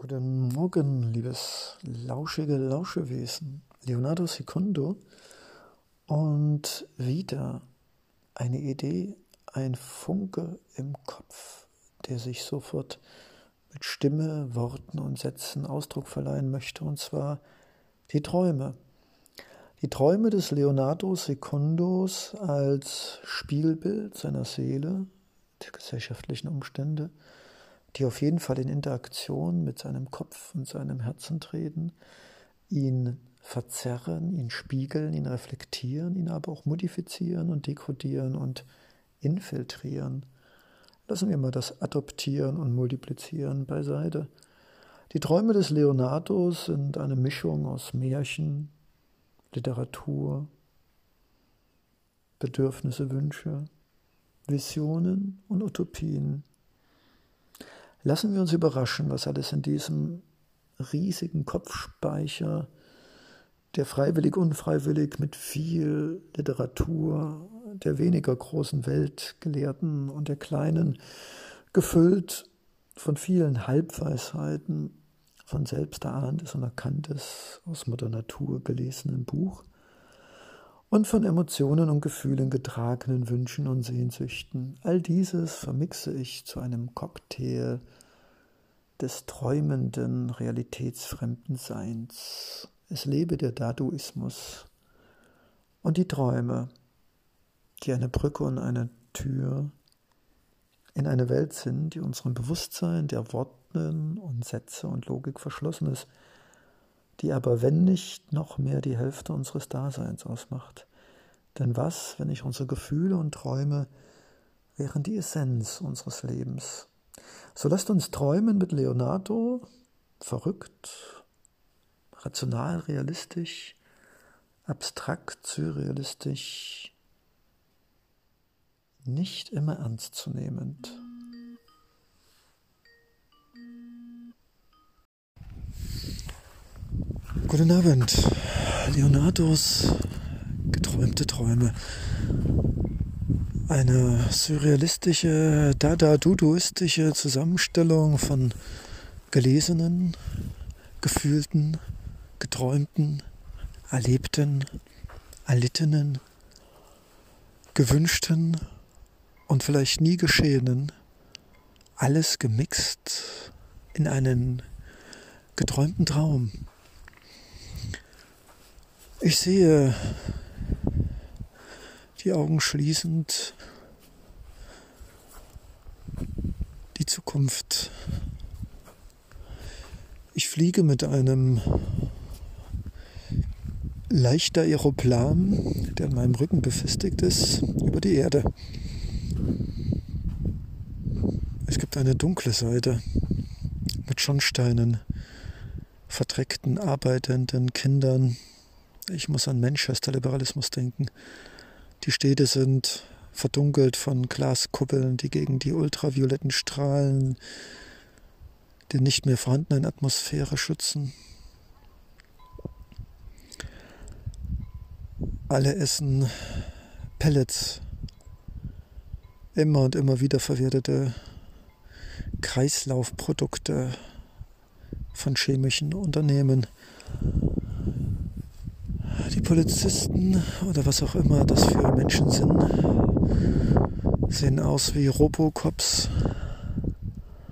Guten Morgen, liebes lauschige Lauschewesen. Leonardo Secondo. Und wieder eine Idee, ein Funke im Kopf, der sich sofort mit Stimme, Worten und Sätzen Ausdruck verleihen möchte, und zwar die Träume. Die Träume des Leonardo Secundos als Spiegelbild seiner Seele, der gesellschaftlichen Umstände, die auf jeden Fall in Interaktion mit seinem Kopf und seinem Herzen treten, ihn verzerren, ihn spiegeln, ihn reflektieren, ihn aber auch modifizieren und dekodieren und infiltrieren. Lassen wir mal das Adoptieren und Multiplizieren beiseite. Die Träume des Leonardo sind eine Mischung aus Märchen, Literatur, Bedürfnisse, Wünsche, Visionen und Utopien. Lassen wir uns überraschen, was alles in diesem riesigen Kopfspeicher, der freiwillig, unfreiwillig mit viel Literatur der weniger großen Weltgelehrten und der kleinen, gefüllt von vielen Halbweisheiten, von selbst erahntes und erkanntes, aus Mutter Natur gelesenen Buch und von Emotionen und Gefühlen getragenen Wünschen und Sehnsüchten. All dieses vermixe ich zu einem Cocktail des träumenden, realitätsfremden Seins. Es lebe der Daduismus und die Träume, die eine Brücke und eine Tür in eine Welt sind, die unserem Bewusstsein der Worten und Sätze und Logik verschlossen ist, die aber, wenn nicht, noch mehr die Hälfte unseres Daseins ausmacht. Denn was, wenn nicht unsere Gefühle und Träume wären die Essenz unseres Lebens? So lasst uns träumen mit Leonardo, verrückt, rational, realistisch, abstrakt, surrealistisch, nicht immer ernstzunehmend. Guten Abend, Leonardos geträumte Träume. Eine surrealistische, dada-duduistische Zusammenstellung von gelesenen, gefühlten, geträumten, erlebten, erlittenen, gewünschten und vielleicht nie geschehenen, alles gemixt in einen geträumten Traum. Ich sehe die Augen schließend die Zukunft. Ich fliege mit einem leichter Aeroplan, der an meinem Rücken befestigt ist, über die Erde. Es gibt eine dunkle Seite mit Schornsteinen, verdreckten, arbeitenden Kindern. Ich muss an Manchester-Liberalismus denken. Die Städte sind verdunkelt von Glaskuppeln, die gegen die ultravioletten Strahlen der nicht mehr vorhandenen Atmosphäre schützen. Alle essen Pellets, immer und immer wieder verwertete Kreislaufprodukte von chemischen Unternehmen. Polizisten oder was auch immer das für Menschen sind, sehen aus wie Robocops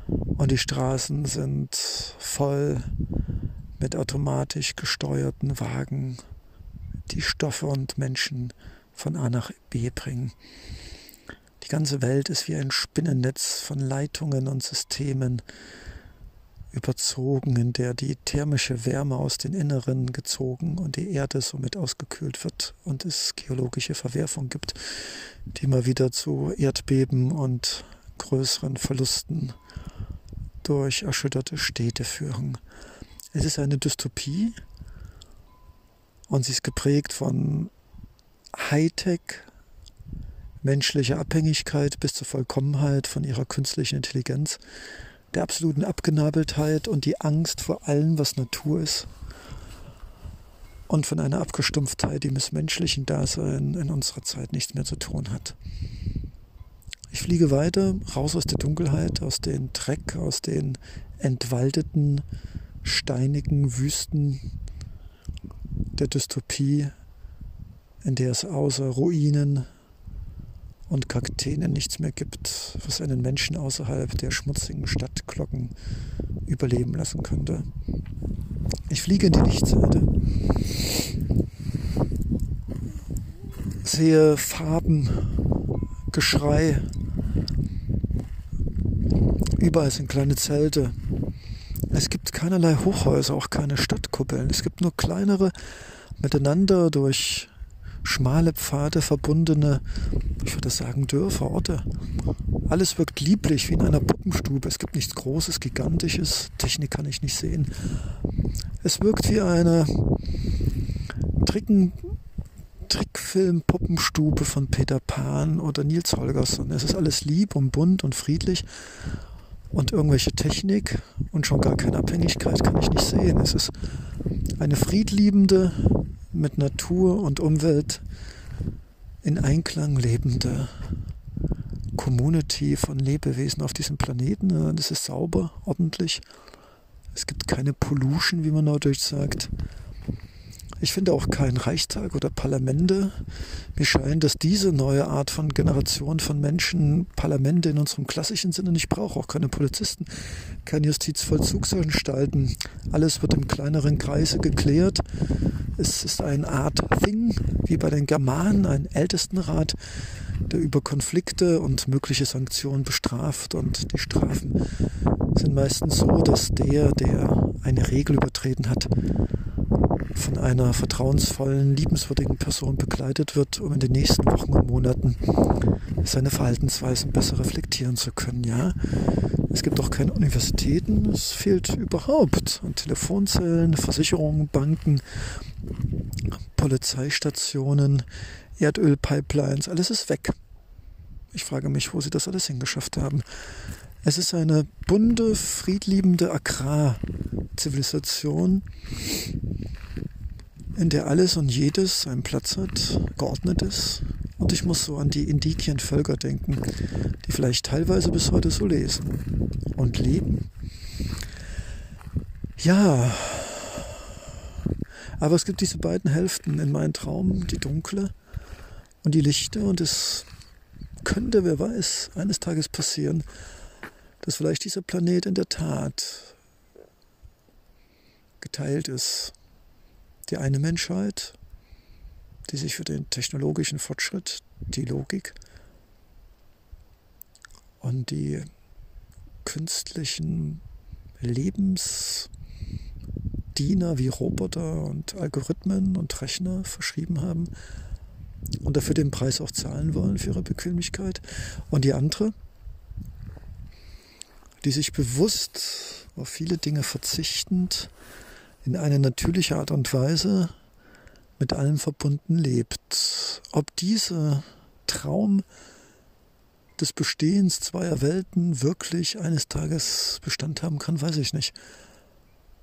und die Straßen sind voll mit automatisch gesteuerten Wagen, die Stoffe und Menschen von A nach B bringen. Die ganze Welt ist wie ein Spinnennetz von Leitungen und Systemen überzogen, in der die thermische Wärme aus den Inneren gezogen und die Erde somit ausgekühlt wird und es geologische Verwerfung gibt, die immer wieder zu Erdbeben und größeren Verlusten durch erschütterte Städte führen. Es ist eine Dystopie und sie ist geprägt von Hightech, menschliche Abhängigkeit bis zur Vollkommenheit von ihrer künstlichen Intelligenz, der absoluten Abgenabeltheit und die Angst vor allem, was Natur ist und von einer Abgestumpftheit, die mit menschlichen Dasein in unserer Zeit nichts mehr zu tun hat. Ich fliege weiter, raus aus der Dunkelheit, aus den Dreck, aus den entwaldeten, steinigen Wüsten der Dystopie, in der es außer Ruinen und Kakteen nichts mehr gibt, was einen Menschen außerhalb der schmutzigen Stadtglocken überleben lassen könnte. Ich fliege in die Lichtseite, sehe Farben, Geschrei, überall sind kleine Zelte. Es gibt keinerlei Hochhäuser, auch keine Stadtkuppeln. Es gibt nur kleinere, miteinander durch schmale Pfade verbundene, ich würde sagen, Dörfer, Orte. Alles wirkt lieblich wie in einer Puppenstube. Es gibt nichts Großes, Gigantisches. Technik kann ich nicht sehen. Es wirkt wie eine Tricken, Trickfilm-Puppenstube von Peter Pan oder Nils Holgersson. Es ist alles lieb und bunt und friedlich. Und irgendwelche Technik und schon gar keine Abhängigkeit kann ich nicht sehen. Es ist eine friedliebende, mit Natur und Umwelt in Einklang lebende Community von Lebewesen auf diesem Planeten. Es ist sauber, ordentlich. Es gibt keine Pollution, wie man neudeutsch sagt. Ich finde auch keinen Reichstag oder Parlamente. Mir scheint, dass diese neue Art von Generation von Menschen Parlamente in unserem klassischen Sinne nicht braucht. Auch keine Polizisten, keine Justizvollzugsanstalten. Alles wird im kleineren Kreise geklärt. Es ist eine Art Thing, wie bei den Germanen, ein Ältestenrat, der über Konflikte und mögliche Sanktionen bestraft. Und die Strafen sind meistens so, dass der, der eine Regel übertreten hat, von einer vertrauensvollen, liebenswürdigen Person begleitet wird, um in den nächsten Wochen und Monaten seine Verhaltensweisen besser reflektieren zu können. Ja, es gibt auch keine Universitäten, es fehlt überhaupt an Telefonzellen, Versicherungen, Banken, Polizeistationen, Erdölpipelines, alles ist weg. Ich frage mich, wo sie das alles hingeschafft haben. Es ist eine bunte, friedliebende Agrarzivilisation, in der alles und jedes seinen Platz hat, geordnet ist. Und ich muss so an die indigenen Völker denken, die vielleicht teilweise bis heute so lesen und leben. Ja, aber es gibt diese beiden Hälften in meinem Traum, die dunkle und die lichte. Und es könnte, wer weiß, eines Tages passieren, dass vielleicht dieser Planet in der Tat geteilt ist die eine Menschheit, die sich für den technologischen Fortschritt, die Logik und die künstlichen Lebensdiener wie Roboter und Algorithmen und Rechner verschrieben haben und dafür den Preis auch zahlen wollen für ihre Bequemlichkeit. Und die andere, die sich bewusst auf viele Dinge verzichtend in eine natürliche Art und Weise mit allem verbunden lebt. Ob dieser Traum des Bestehens zweier Welten wirklich eines Tages Bestand haben kann, weiß ich nicht.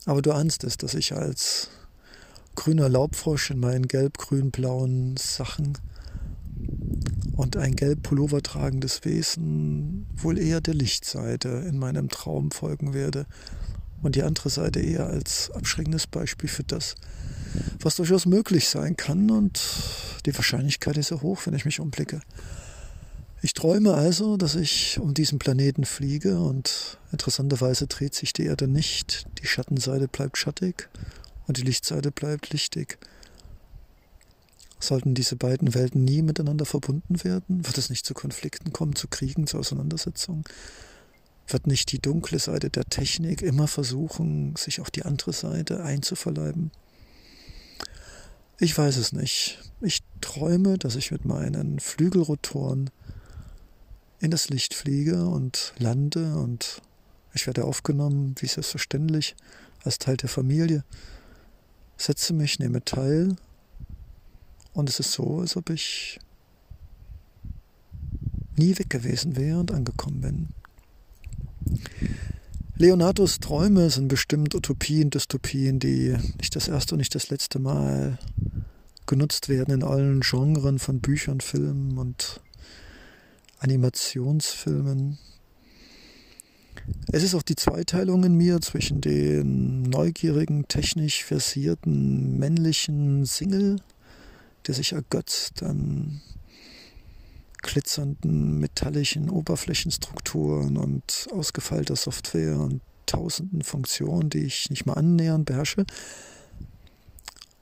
Aber du ahnst es, dass ich als grüner Laubfrosch in meinen gelb-grün-blauen Sachen und ein gelb Pullover tragendes Wesen wohl eher der Lichtseite in meinem Traum folgen werde und die andere Seite eher als abschreckendes Beispiel für das, was durchaus möglich sein kann und die Wahrscheinlichkeit ist sehr hoch, wenn ich mich umblicke. Ich träume also, dass ich um diesen Planeten fliege und interessanterweise dreht sich die Erde nicht, die Schattenseite bleibt schattig und die Lichtseite bleibt lichtig. Sollten diese beiden Welten nie miteinander verbunden werden? Wird es nicht zu Konflikten kommen, zu Kriegen, zu Auseinandersetzungen? Wird nicht die dunkle Seite der Technik immer versuchen, sich auf die andere Seite einzuverleiben? Ich weiß es nicht. Ich träume, dass ich mit meinen Flügelrotoren in das Licht fliege und lande und ich werde aufgenommen, wie selbstverständlich, als Teil der Familie, setze mich, nehme teil und es ist so, als ob ich nie weg gewesen wäre und angekommen bin. Leonardos Träume sind bestimmt Utopien, Dystopien, die nicht das erste und nicht das letzte Mal genutzt werden in allen Genren von Büchern, Filmen und Animationsfilmen. Es ist auch die Zweiteilung in mir zwischen dem neugierigen, technisch versierten männlichen Single, der sich ergötzt an glitzernden metallischen Oberflächenstrukturen und ausgefeilter Software und tausenden Funktionen, die ich nicht mal annähernd beherrsche.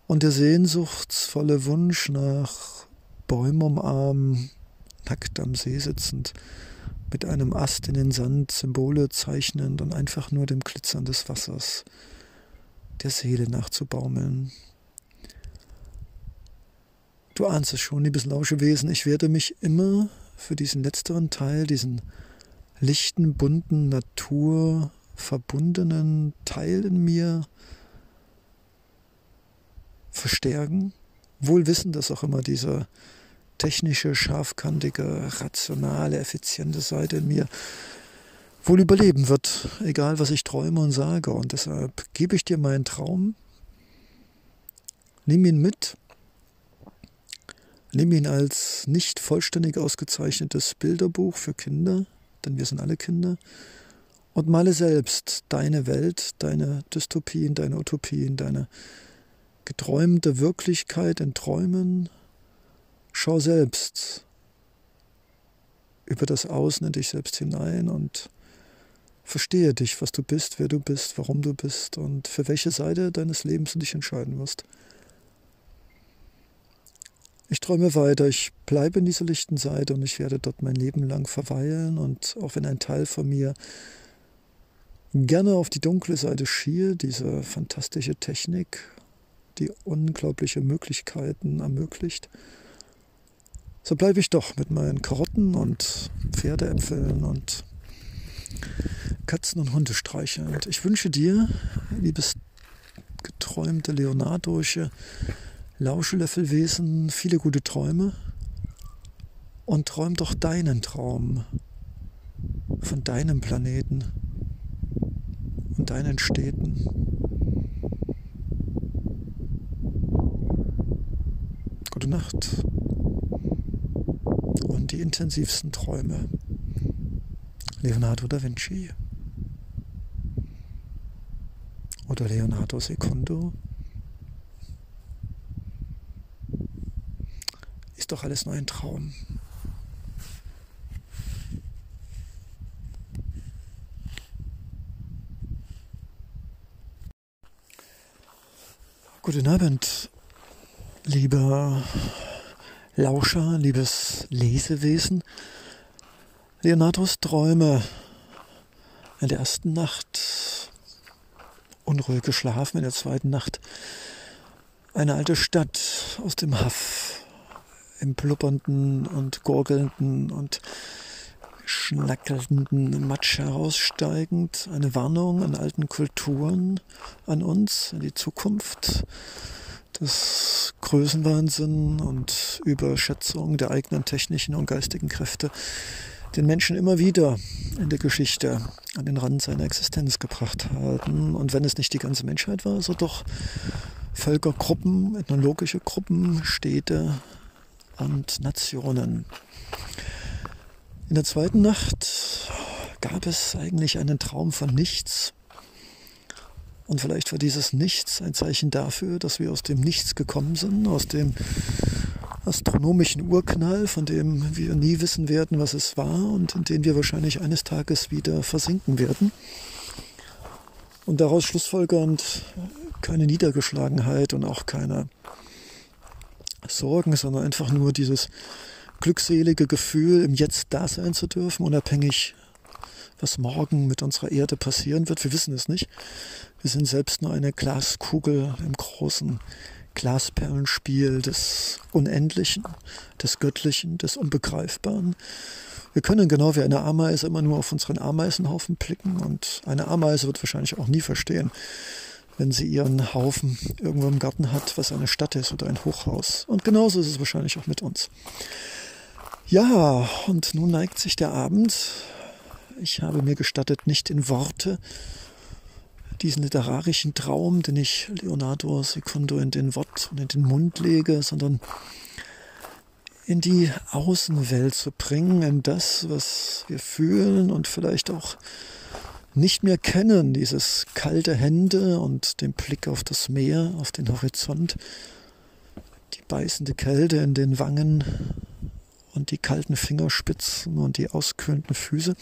Und der sehnsuchtsvolle Wunsch nach Bäumen umarmen, nackt am See sitzend, mit einem Ast in den Sand Symbole zeichnend und einfach nur dem Glitzern des Wassers, der Seele nachzubaumeln. Du ahnst es schon, liebes Lauschewesen, ich werde mich immer für diesen letzteren Teil, diesen lichten, bunten, naturverbundenen Teil in mir verstärken, wohl wissen, dass auch immer dieser technische, scharfkantige, rationale, effiziente Seite in mir wohl überleben wird, egal was ich träume und sage. Und deshalb gebe ich dir meinen Traum, nimm ihn mit, nimm ihn als nicht vollständig ausgezeichnetes Bilderbuch für Kinder, denn wir sind alle Kinder, und male selbst deine Welt, deine Dystopien, deine Utopien, deine geträumte Wirklichkeit in Träumen, Schau selbst über das Außen in dich selbst hinein und verstehe dich, was du bist, wer du bist, warum du bist und für welche Seite deines Lebens du dich entscheiden wirst. Ich träume weiter, ich bleibe in dieser lichten Seite und ich werde dort mein Leben lang verweilen und auch wenn ein Teil von mir gerne auf die dunkle Seite schiehe, diese fantastische Technik, die unglaubliche Möglichkeiten ermöglicht, so bleibe ich doch mit meinen Karotten und Pferdeäpfeln und Katzen- und Hundestreiche. Und ich wünsche dir, liebes geträumte Leonardosche Lauschelöffelwesen, viele gute Träume und träum doch deinen Traum von deinem Planeten und deinen Städten. Gute Nacht und die intensivsten Träume. Leonardo da Vinci oder Leonardo Secondo. Doch alles nur ein Traum. Guten Abend, lieber Lauscher, liebes Lesewesen, Leonardos Träume in der ersten Nacht unruhig geschlafen, in der zweiten Nacht eine alte Stadt aus dem Haff, im pluppernden und gurgelnden und schnackelnden Matsch heraussteigend, eine Warnung an alten Kulturen, an uns, an die Zukunft, des Größenwahnsinn und Überschätzung der eigenen technischen und geistigen Kräfte den Menschen immer wieder in der Geschichte an den Rand seiner Existenz gebracht haben. Und wenn es nicht die ganze Menschheit war, so doch Völkergruppen, ethnologische Gruppen, Städte und Nationen. In der zweiten Nacht gab es eigentlich einen Traum von nichts, und vielleicht war dieses Nichts ein Zeichen dafür, dass wir aus dem Nichts gekommen sind, aus dem astronomischen Urknall, von dem wir nie wissen werden, was es war und in den wir wahrscheinlich eines Tages wieder versinken werden. Und daraus schlussfolgernd keine Niedergeschlagenheit und auch keine Sorgen, sondern einfach nur dieses glückselige Gefühl, im Jetzt da sein zu dürfen, unabhängig was morgen mit unserer Erde passieren wird. Wir wissen es nicht. Wir sind selbst nur eine Glaskugel im großen Glasperlenspiel des Unendlichen, des Göttlichen, des Unbegreifbaren. Wir können genau wie eine Ameise immer nur auf unseren Ameisenhaufen blicken und eine Ameise wird wahrscheinlich auch nie verstehen, wenn sie ihren Haufen irgendwo im Garten hat, was eine Stadt ist oder ein Hochhaus. Und genauso ist es wahrscheinlich auch mit uns. Ja, und nun neigt sich der Abend ich habe mir gestattet, nicht in Worte diesen literarischen Traum, den ich Leonardo Secundo in den Wort und in den Mund lege, sondern in die Außenwelt zu bringen, in das, was wir fühlen und vielleicht auch nicht mehr kennen, dieses kalte Hände und den Blick auf das Meer, auf den Horizont, die beißende Kälte in den Wangen und die kalten Fingerspitzen und die auskühlenden Füße.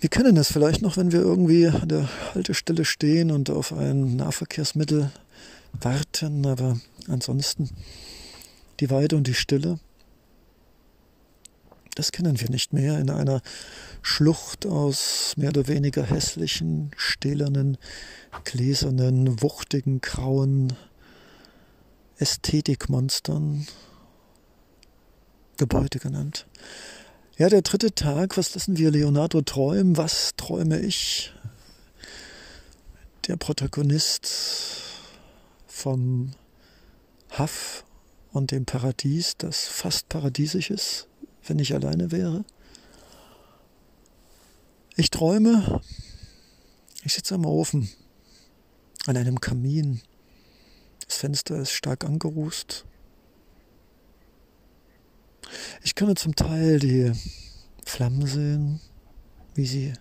Wir kennen es vielleicht noch, wenn wir irgendwie an der Haltestelle stehen und auf ein Nahverkehrsmittel warten, aber ansonsten die Weide und die Stille, das kennen wir nicht mehr in einer Schlucht aus mehr oder weniger hässlichen, stählernen, gläsernen, wuchtigen, grauen Ästhetikmonstern, Gebäude genannt. Ja, der dritte Tag, was lassen wir Leonardo träumen? Was träume ich? Der Protagonist vom Haff und dem Paradies, das fast paradiesisch ist, wenn ich alleine wäre. Ich träume, ich sitze am Ofen, an einem Kamin. Das Fenster ist stark angerußt. Ich kann zum Teil die Flammen sehen, wie sie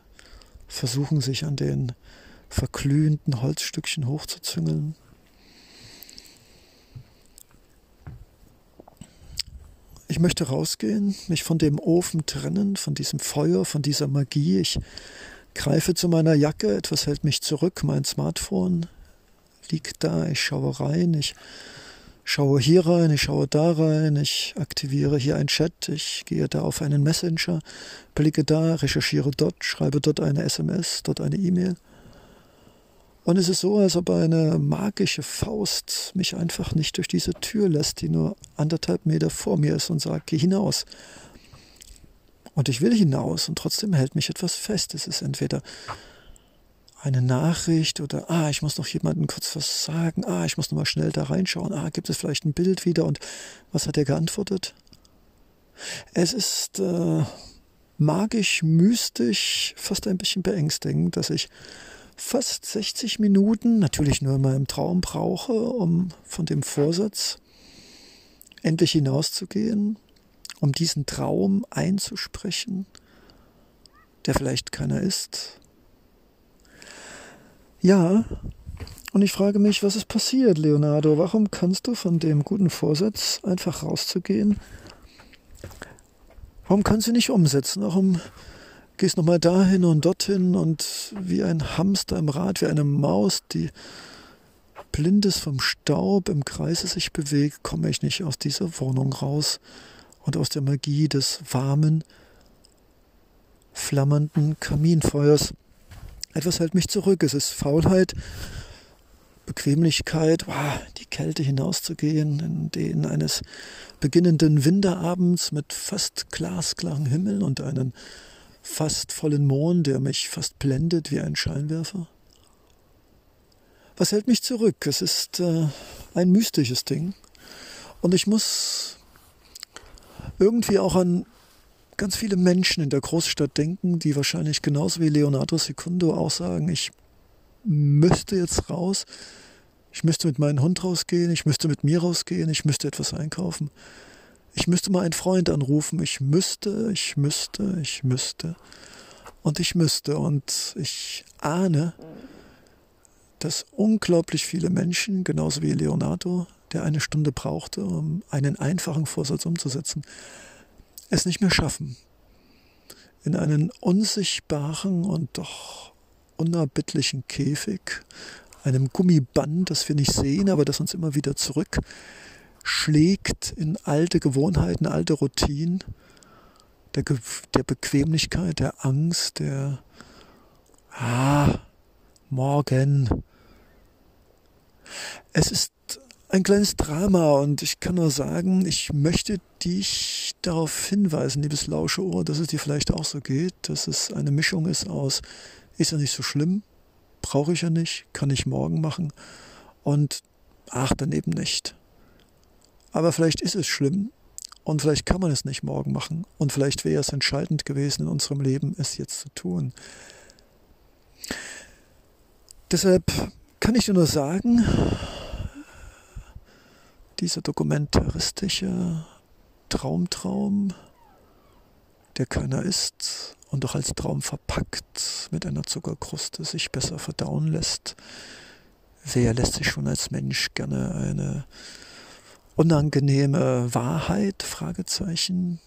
versuchen, sich an den verglühenden Holzstückchen hochzuzüngeln. Ich möchte rausgehen, mich von dem Ofen trennen, von diesem Feuer, von dieser Magie. Ich greife zu meiner Jacke, etwas hält mich zurück, mein Smartphone liegt da, ich schaue rein, ich schaue hier rein, ich schaue da rein, ich aktiviere hier ein Chat, ich gehe da auf einen Messenger, blicke da, recherchiere dort, schreibe dort eine SMS, dort eine E-Mail. Und es ist so, als ob eine magische Faust mich einfach nicht durch diese Tür lässt, die nur anderthalb Meter vor mir ist und sagt, geh hinaus. Und ich will hinaus und trotzdem hält mich etwas fest. Es ist entweder eine Nachricht oder, ah, ich muss noch jemandem kurz was sagen, ah, ich muss noch mal schnell da reinschauen, ah, gibt es vielleicht ein Bild wieder und was hat er geantwortet? Es ist äh, magisch, mystisch, fast ein bisschen beängstigend, dass ich fast 60 Minuten, natürlich nur in meinem Traum brauche, um von dem Vorsatz endlich hinauszugehen, um diesen Traum einzusprechen, der vielleicht keiner ist. Ja, und ich frage mich, was ist passiert, Leonardo? Warum kannst du von dem guten Vorsatz einfach rauszugehen? Warum kannst du nicht umsetzen? Warum gehst nochmal dahin und dorthin und wie ein Hamster im Rad, wie eine Maus, die blind ist vom Staub im Kreise sich bewegt, komme ich nicht aus dieser Wohnung raus und aus der Magie des warmen, flammernden Kaminfeuers. Etwas hält mich zurück. Es ist Faulheit, Bequemlichkeit, wow, die Kälte hinauszugehen in den eines beginnenden Winterabends mit fast glasklarem Himmel und einen fast vollen Mond, der mich fast blendet wie ein Scheinwerfer? Was hält mich zurück? Es ist äh, ein mystisches Ding. Und ich muss irgendwie auch an ganz viele Menschen in der Großstadt denken, die wahrscheinlich genauso wie Leonardo Secundo auch sagen, ich müsste jetzt raus, ich müsste mit meinem Hund rausgehen, ich müsste mit mir rausgehen, ich müsste etwas einkaufen. Ich müsste mal einen Freund anrufen. Ich müsste, ich müsste, ich müsste. Und ich müsste. Und ich ahne, dass unglaublich viele Menschen, genauso wie Leonardo, der eine Stunde brauchte, um einen einfachen Vorsatz umzusetzen, es nicht mehr schaffen. In einen unsichtbaren und doch unerbittlichen Käfig, einem Gummiband, das wir nicht sehen, aber das uns immer wieder zurück schlägt in alte Gewohnheiten, alte Routinen, der, der Bequemlichkeit, der Angst, der Ah, morgen. Es ist ein kleines Drama und ich kann nur sagen, ich möchte dich darauf hinweisen, liebes Lauscheohr, dass es dir vielleicht auch so geht, dass es eine Mischung ist aus, ist ja nicht so schlimm, brauche ich ja nicht, kann ich morgen machen und ach, dann eben nicht. Aber vielleicht ist es schlimm und vielleicht kann man es nicht morgen machen und vielleicht wäre es entscheidend gewesen in unserem Leben, es jetzt zu tun. Deshalb kann ich dir nur sagen, diese dokumentaristische Traumtraum, der keiner ist und doch als Traum verpackt mit einer Zuckerkruste sich besser verdauen lässt. Wer lässt sich schon als Mensch gerne eine unangenehme Wahrheit, Fragezeichen,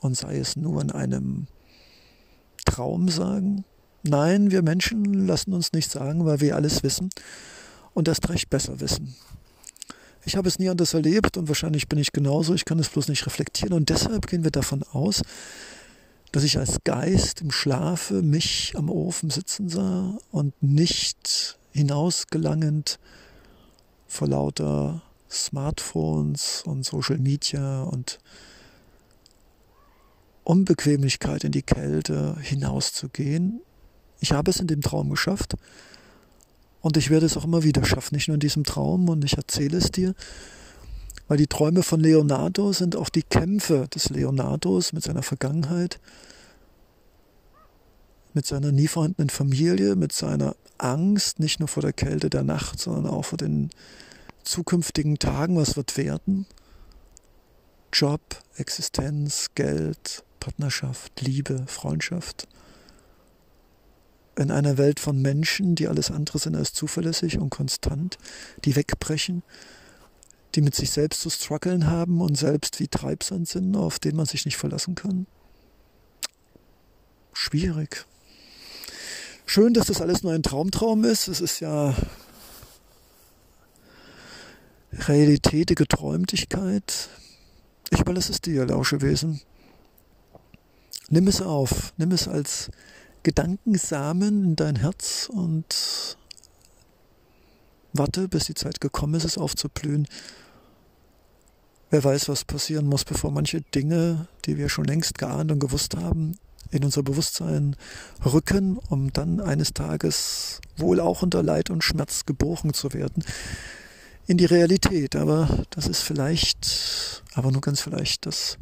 und sei es nur in einem Traum sagen? Nein, wir Menschen lassen uns nicht sagen, weil wir alles wissen und erst recht besser wissen. Ich habe es nie anders erlebt und wahrscheinlich bin ich genauso, ich kann es bloß nicht reflektieren und deshalb gehen wir davon aus, dass ich als Geist im Schlafe mich am Ofen sitzen sah und nicht hinausgelangend vor lauter Smartphones und Social Media und Unbequemlichkeit in die Kälte hinauszugehen. Ich habe es in dem Traum geschafft und ich werde es auch immer wieder schaffen, nicht nur in diesem Traum und ich erzähle es dir, weil die Träume von Leonardo sind auch die Kämpfe des Leonardos mit seiner Vergangenheit, mit seiner nie vorhandenen Familie, mit seiner Angst, nicht nur vor der Kälte der Nacht, sondern auch vor den zukünftigen Tagen, was wird werden? Job, Existenz, Geld, Partnerschaft, Liebe, Freundschaft. In einer Welt von Menschen, die alles andere sind als zuverlässig und konstant, die wegbrechen, die mit sich selbst zu strugglen haben und selbst wie Treibsand sind, auf den man sich nicht verlassen kann. Schwierig. Schön, dass das alles nur ein Traumtraum ist. Es ist ja realitätige Träumtigkeit. Ich überlasse es dir, Lauschewesen. Nimm es auf, nimm es als Gedankensamen in dein Herz und warte, bis die Zeit gekommen ist, es aufzublühen. Wer weiß, was passieren muss, bevor manche Dinge, die wir schon längst geahnt und gewusst haben, in unser Bewusstsein rücken, um dann eines Tages wohl auch unter Leid und Schmerz geboren zu werden in die Realität. Aber das ist vielleicht, aber nur ganz vielleicht das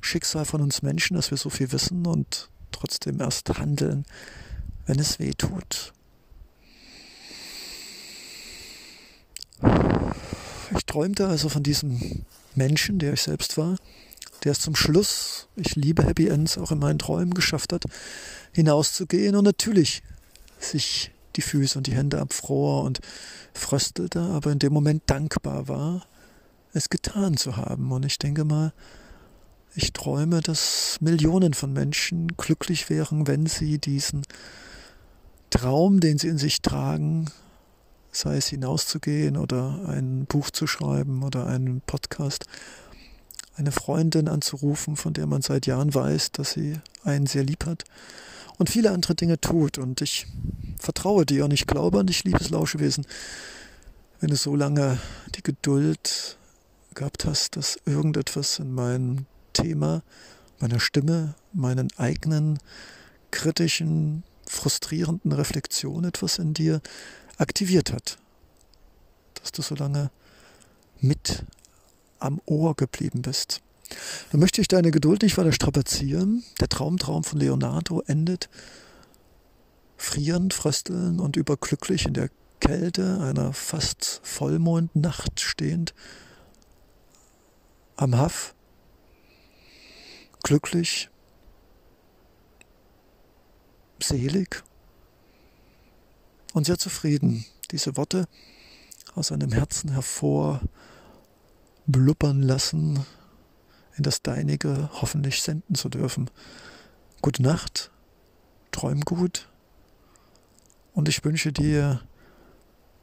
Schicksal von uns Menschen, dass wir so viel wissen und trotzdem erst handeln, wenn es weh tut. Ich träumte also von diesem Menschen, der ich selbst war, der es zum Schluss, ich liebe Happy Ends, auch in meinen Träumen geschafft hat, hinauszugehen und natürlich sich die Füße und die Hände abfror und fröstelte, aber in dem Moment dankbar war, es getan zu haben. Und ich denke mal, ich träume, dass Millionen von Menschen glücklich wären, wenn sie diesen Traum, den sie in sich tragen, sei es hinauszugehen oder ein Buch zu schreiben oder einen Podcast, eine Freundin anzurufen, von der man seit Jahren weiß, dass sie einen sehr lieb hat und viele andere Dinge tut. Und ich vertraue dir und ich glaube an dich, liebes Lauschewesen, wenn du so lange die Geduld gehabt hast, dass irgendetwas in meinem Thema, meiner Stimme, meinen eigenen kritischen, frustrierenden Reflexion etwas in dir aktiviert hat. Dass du so lange mit am Ohr geblieben bist. Dann möchte ich deine Geduld nicht weiter strapazieren. Der Traumtraum von Leonardo endet frierend, frösteln und überglücklich in der Kälte einer fast Vollmondnacht stehend am Haff, glücklich, selig und sehr zufrieden. Diese Worte aus seinem Herzen hervor blubbern lassen, in das Deinige hoffentlich senden zu dürfen. Gute Nacht, träum gut und ich wünsche dir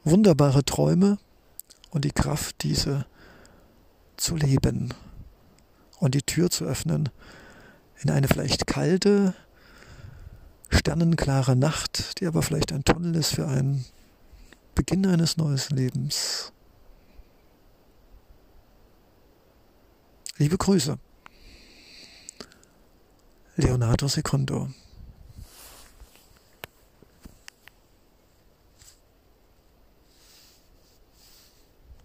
wunderbare Träume und die Kraft, diese zu leben und die Tür zu öffnen in eine vielleicht kalte, sternenklare Nacht, die aber vielleicht ein Tunnel ist für einen Beginn eines neuen Lebens. Liebe Grüße. Leonardo Secondo